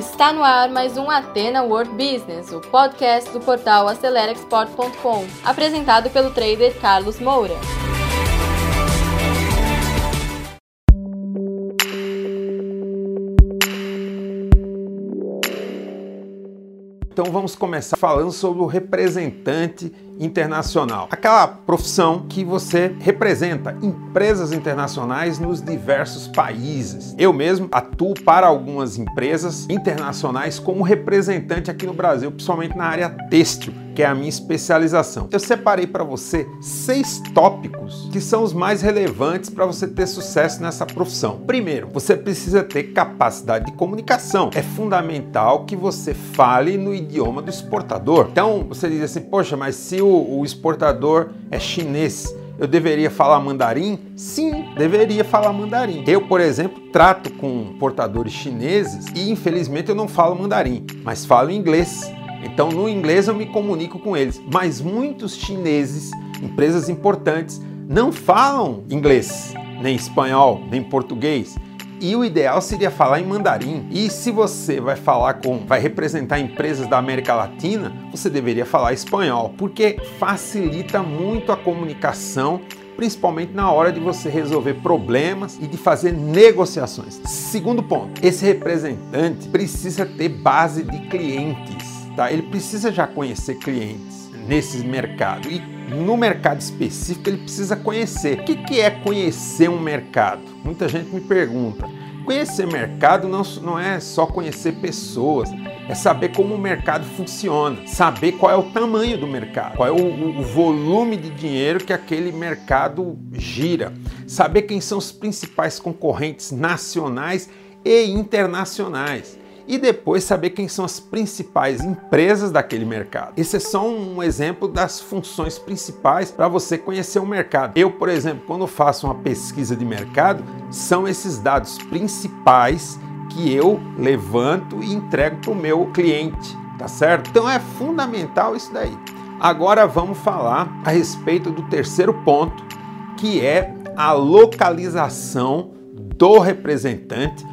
Está no ar mais um Atena World Business, o podcast do portal AceleraExport.com, apresentado pelo trader Carlos Moura. Então vamos começar falando sobre o representante internacional. Aquela profissão que você representa empresas internacionais nos diversos países. Eu mesmo atuo para algumas empresas internacionais como representante aqui no Brasil, principalmente na área têxtil, que é a minha especialização. Eu separei para você seis tópicos que são os mais relevantes para você ter sucesso nessa profissão. Primeiro, você precisa ter capacidade de comunicação. É fundamental que você fale no idioma do exportador. Então, você diz assim: "Poxa, mas se o o, exportador é chinês, eu deveria falar mandarim? Sim, deveria falar mandarim. Eu, por exemplo, trato com portadores chineses e infelizmente eu não falo mandarim, mas falo inglês. Então, no inglês eu me comunico com eles. Mas muitos chineses, empresas importantes, não falam inglês, nem espanhol, nem português e o ideal seria falar em mandarim. E se você vai falar com, vai representar empresas da América Latina, você deveria falar espanhol, porque facilita muito a comunicação principalmente na hora de você resolver problemas e de fazer negociações. Segundo ponto, esse representante precisa ter base de clientes, tá? Ele precisa já conhecer clientes nesse mercado e no mercado específico ele precisa conhecer. O que é conhecer um mercado? Muita gente me pergunta. Conhecer mercado não, não é só conhecer pessoas, é saber como o mercado funciona, saber qual é o tamanho do mercado, qual é o, o volume de dinheiro que aquele mercado gira, saber quem são os principais concorrentes nacionais e internacionais e depois saber quem são as principais empresas daquele mercado. Esse é só um exemplo das funções principais para você conhecer o mercado. Eu, por exemplo, quando faço uma pesquisa de mercado, são esses dados principais que eu levanto e entrego para o meu cliente, tá certo? Então é fundamental isso daí. Agora vamos falar a respeito do terceiro ponto, que é a localização do representante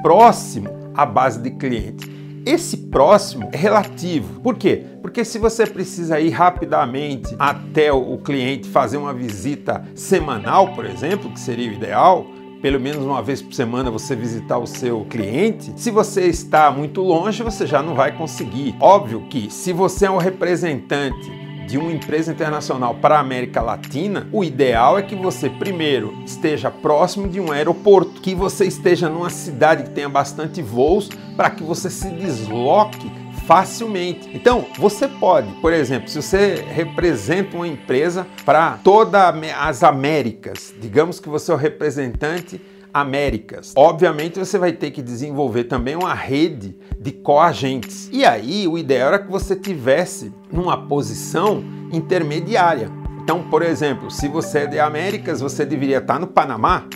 próximo a base de clientes. Esse próximo é relativo. Por quê? Porque se você precisa ir rapidamente até o cliente fazer uma visita semanal, por exemplo, que seria o ideal, pelo menos uma vez por semana você visitar o seu cliente, se você está muito longe, você já não vai conseguir. Óbvio que se você é um representante de uma empresa internacional para a América Latina, o ideal é que você primeiro esteja próximo de um aeroporto, que você esteja numa cidade que tenha bastante voos para que você se desloque facilmente. Então, você pode, por exemplo, se você representa uma empresa para todas as Américas, digamos que você é o representante Américas. Obviamente você vai ter que desenvolver também uma rede de coagentes. E aí o ideal era que você tivesse numa posição intermediária. Então, por exemplo, se você é de Américas, você deveria estar no Panamá,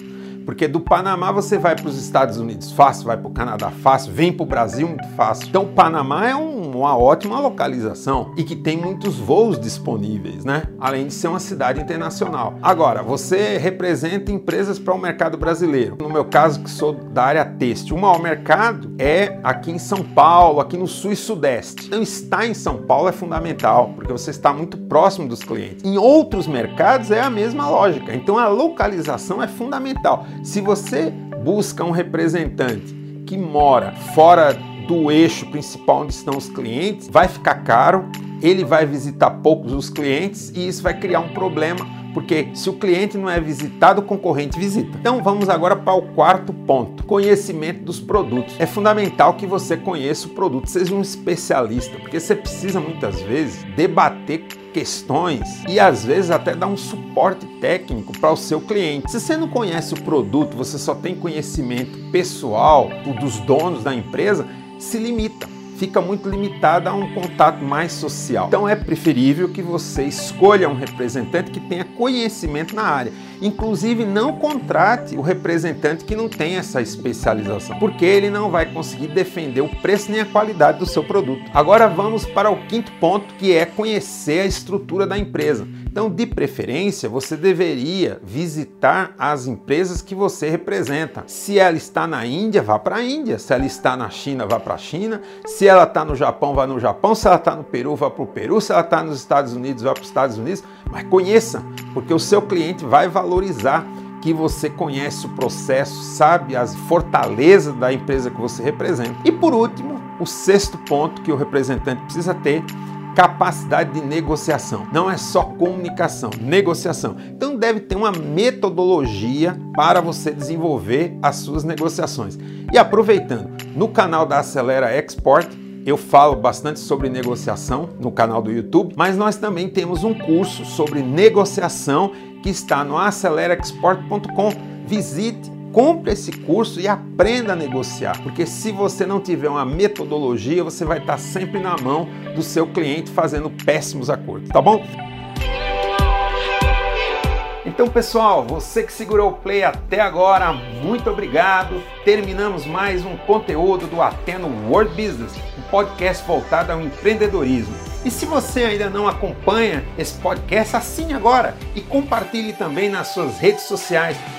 porque do Panamá você vai para os Estados Unidos fácil, vai para o Canadá fácil, vem para o Brasil muito fácil. Então, o Panamá é um uma ótima localização e que tem muitos voos disponíveis, né? Além de ser uma cidade internacional. Agora, você representa empresas para o mercado brasileiro. No meu caso, que sou da área têxtil, o maior mercado é aqui em São Paulo, aqui no sul e sudeste. Então, estar em São Paulo é fundamental, porque você está muito próximo dos clientes. Em outros mercados é a mesma lógica. Então, a localização é fundamental. Se você busca um representante que mora fora do eixo principal onde estão os clientes, vai ficar caro, ele vai visitar poucos os clientes e isso vai criar um problema, porque se o cliente não é visitado, o concorrente visita. Então vamos agora para o quarto ponto: conhecimento dos produtos. É fundamental que você conheça o produto, seja um especialista, porque você precisa muitas vezes debater questões e às vezes até dar um suporte técnico para o seu cliente. Se você não conhece o produto, você só tem conhecimento pessoal dos donos da empresa, se limita, fica muito limitada a um contato mais social. Então é preferível que você escolha um representante que tenha conhecimento na área. Inclusive, não contrate o representante que não tem essa especialização, porque ele não vai conseguir defender o preço nem a qualidade do seu produto. Agora vamos para o quinto ponto, que é conhecer a estrutura da empresa. Então, de preferência, você deveria visitar as empresas que você representa. Se ela está na Índia, vá para a Índia. Se ela está na China, vá para a China. Se ela está no Japão, vá no Japão. Se ela está no Peru, vá para o Peru. Se ela está nos Estados Unidos, vá para os Estados Unidos. Mas conheça, porque o seu cliente vai valorizar que você conhece o processo, sabe as fortalezas da empresa que você representa. E por último, o sexto ponto que o representante precisa ter capacidade de negociação. Não é só comunicação, negociação. Então deve ter uma metodologia para você desenvolver as suas negociações. E aproveitando, no canal da Acelera Export eu falo bastante sobre negociação no canal do YouTube, mas nós também temos um curso sobre negociação que está no acelerexport.com. Visite, compre esse curso e aprenda a negociar, porque se você não tiver uma metodologia, você vai estar sempre na mão do seu cliente fazendo péssimos acordos, tá bom? Então, pessoal, você que segurou o play até agora, muito obrigado. Terminamos mais um conteúdo do Ateno World Business, um podcast voltado ao empreendedorismo. E se você ainda não acompanha esse podcast, assine agora e compartilhe também nas suas redes sociais,